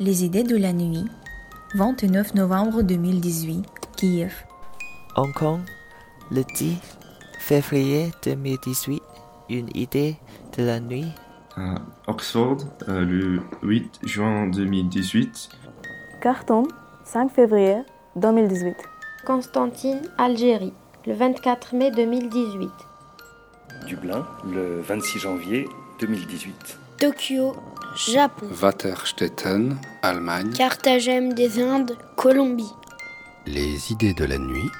Les idées de la nuit, 29 novembre 2018, Kiev. Hong Kong, le 10 février 2018, une idée de la nuit. À Oxford, euh, le 8 juin 2018. Carton, 5 février 2018. Constantine, Algérie, le 24 mai 2018. Dublin, le 26 janvier 2018. Tokyo, Japon. Waterstetten, Allemagne. Carthagène des Indes, Colombie. Les idées de la nuit,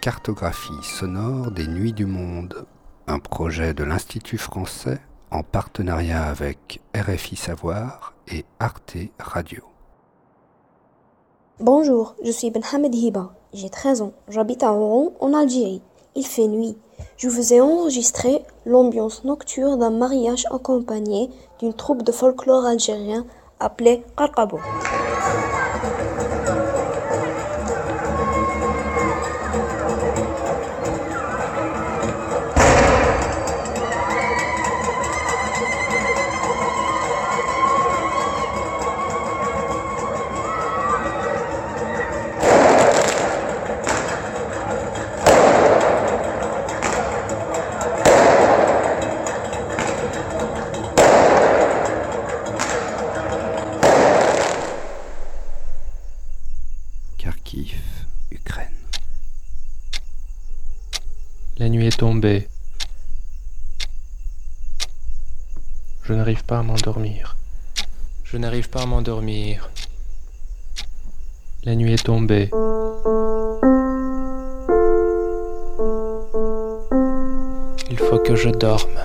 cartographie sonore des nuits du monde, un projet de l'Institut français en partenariat avec RFI Savoir et Arte Radio. Bonjour, je suis Benhamed Hiba, j'ai 13 ans, j'habite à Oran en Algérie. Il fait nuit. Je vous ai enregistré l'ambiance nocturne d'un mariage accompagné d'une troupe de folklore algérien आपले करकाबो Je n'arrive pas à m'endormir. Je n'arrive pas à m'endormir. La nuit est tombée. Il faut que je dorme.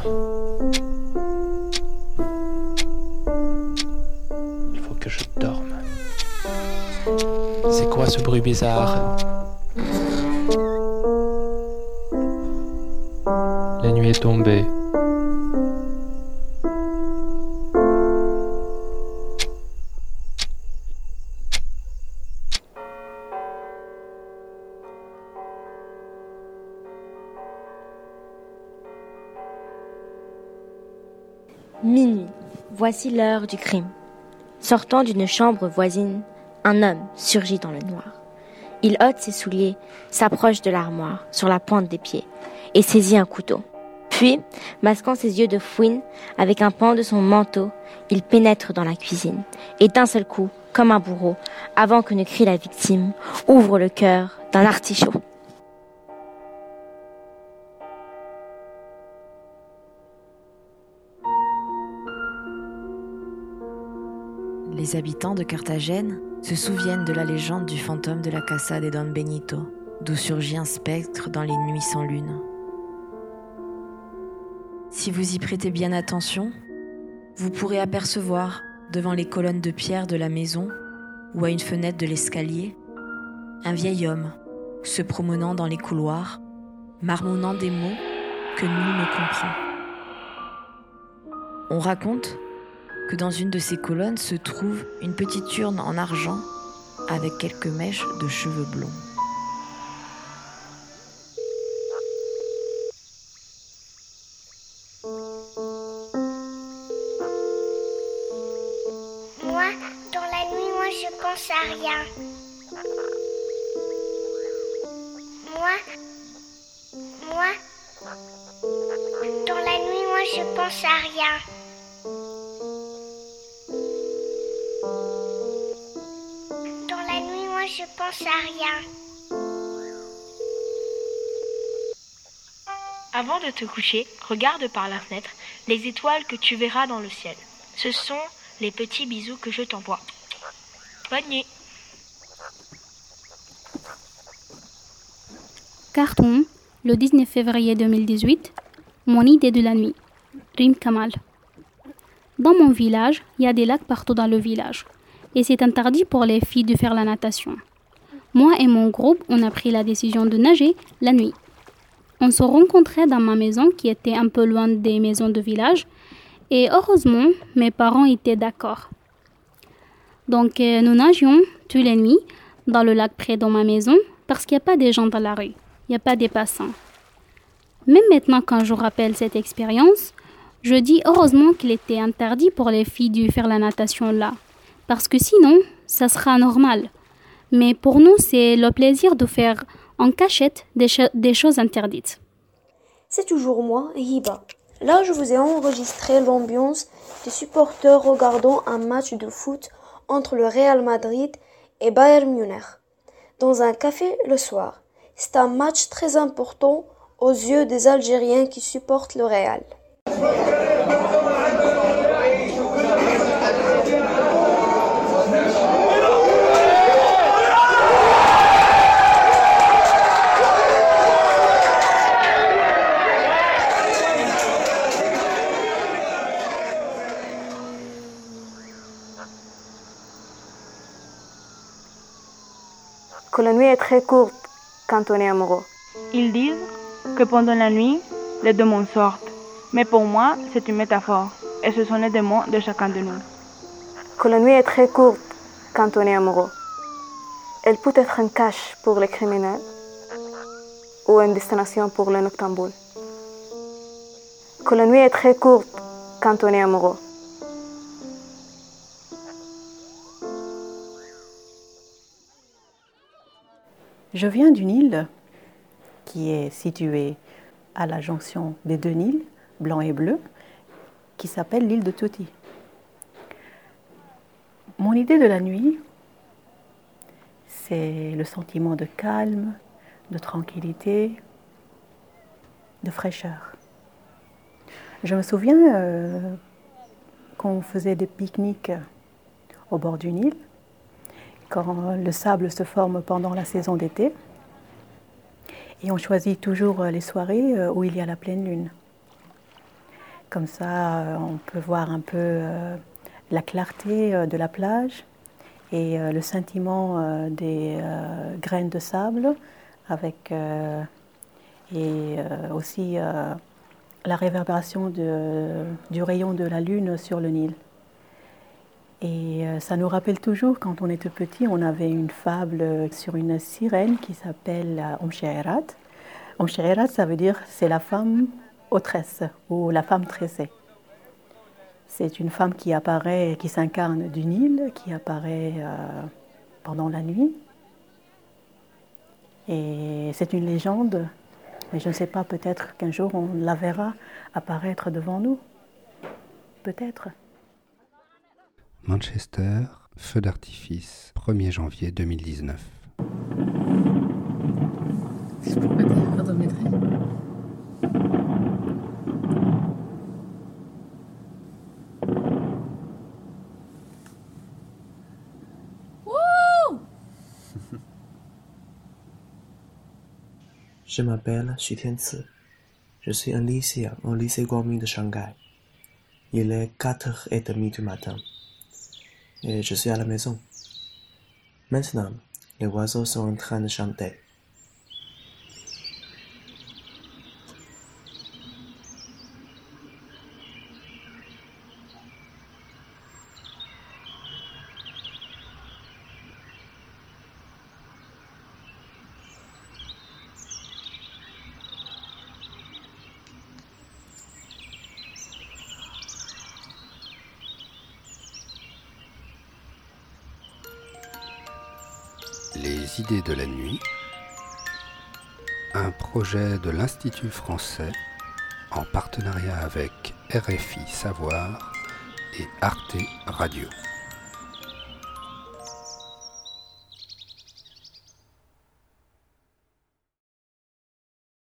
Il faut que je dorme. C'est quoi ce bruit bizarre? Minuit. Voici l'heure du crime. Sortant d'une chambre voisine, un homme surgit dans le noir. Il ôte ses souliers, s'approche de l'armoire, sur la pointe des pieds, et saisit un couteau. Puis, masquant ses yeux de fouine avec un pan de son manteau, il pénètre dans la cuisine, et d'un seul coup, comme un bourreau, avant que ne crie la victime, ouvre le cœur d'un artichaut. Les habitants de Carthagène se souviennent de la légende du fantôme de la Casa de Don Benito, d'où surgit un spectre dans les nuits sans lune. Si vous y prêtez bien attention, vous pourrez apercevoir, devant les colonnes de pierre de la maison ou à une fenêtre de l'escalier, un vieil homme se promenant dans les couloirs, marmonnant des mots que nul ne comprend. On raconte que dans une de ces colonnes se trouve une petite urne en argent avec quelques mèches de cheveux blonds. Moi, dans la nuit, moi je pense à rien. Moi, moi, dans la nuit, moi je pense à rien. Dans la nuit, moi je pense à rien. Avant de te coucher, regarde par la fenêtre les étoiles que tu verras dans le ciel. Ce sont les petits bisous que je t'envoie. Bonne nuit. Cartoon, le 19 février 2018, mon idée de la nuit. Rim Kamal. Dans mon village, il y a des lacs partout dans le village. Et c'est interdit pour les filles de faire la natation. Moi et mon groupe, on a pris la décision de nager la nuit. On se rencontrait dans ma maison qui était un peu loin des maisons de village. Et heureusement, mes parents étaient d'accord. Donc euh, nous nagions tous les nuits dans le lac près de ma maison parce qu'il n'y a pas des gens dans la rue, il n'y a pas des passants. Même maintenant quand je rappelle cette expérience, je dis heureusement qu'il était interdit pour les filles de faire la natation là. parce que sinon, ça sera normal. Mais pour nous, c'est le plaisir de faire en cachette des, des choses interdites. C'est toujours moi, Hiba. Là, je vous ai enregistré l'ambiance des supporters regardant un match de foot entre le Real Madrid et Bayern Munich dans un café le soir. C'est un match très important aux yeux des Algériens qui supportent le Real. Que la nuit est très courte quand on est amoureux. Ils disent que pendant la nuit, les démons sortent. Mais pour moi, c'est une métaphore. Et ce sont les démons de chacun de nous. Que la nuit est très courte quand on est amoureux. Elle peut être un cache pour les criminels ou une destination pour les noctambules. Que la nuit est très courte quand on est amoureux. Je viens d'une île qui est située à la jonction des deux Nils, blanc et bleu, qui s'appelle l'île de Toti. Mon idée de la nuit, c'est le sentiment de calme, de tranquillité, de fraîcheur. Je me souviens euh, qu'on faisait des pique-niques au bord du Nil quand le sable se forme pendant la saison d'été. Et on choisit toujours les soirées euh, où il y a la pleine lune. Comme ça, euh, on peut voir un peu euh, la clarté de la plage et le sentiment des graines de sable avec et aussi la réverbération du rayon de la lune sur le Nil. Et euh, ça nous rappelle toujours, quand on était petit, on avait une fable sur une sirène qui s'appelle Omsherat. Omsherat, ça veut dire c'est la femme autresse ou la femme tressée. C'est une femme qui apparaît, qui s'incarne du Nil, qui apparaît euh, pendant la nuit. Et c'est une légende, mais je ne sais pas, peut-être qu'un jour on la verra apparaître devant nous. Peut-être. Manchester, feu d'artifice, 1er janvier 2019. Je m'appelle Xu Tianci. Je suis un lycéen au lycée Guangming de Shanghai. Il est 4h30 du matin et je suis à la maison. Maintenant, les oiseaux sont en train de chanter. Idées de la nuit, un projet de l'Institut français en partenariat avec RFI Savoir et Arte Radio.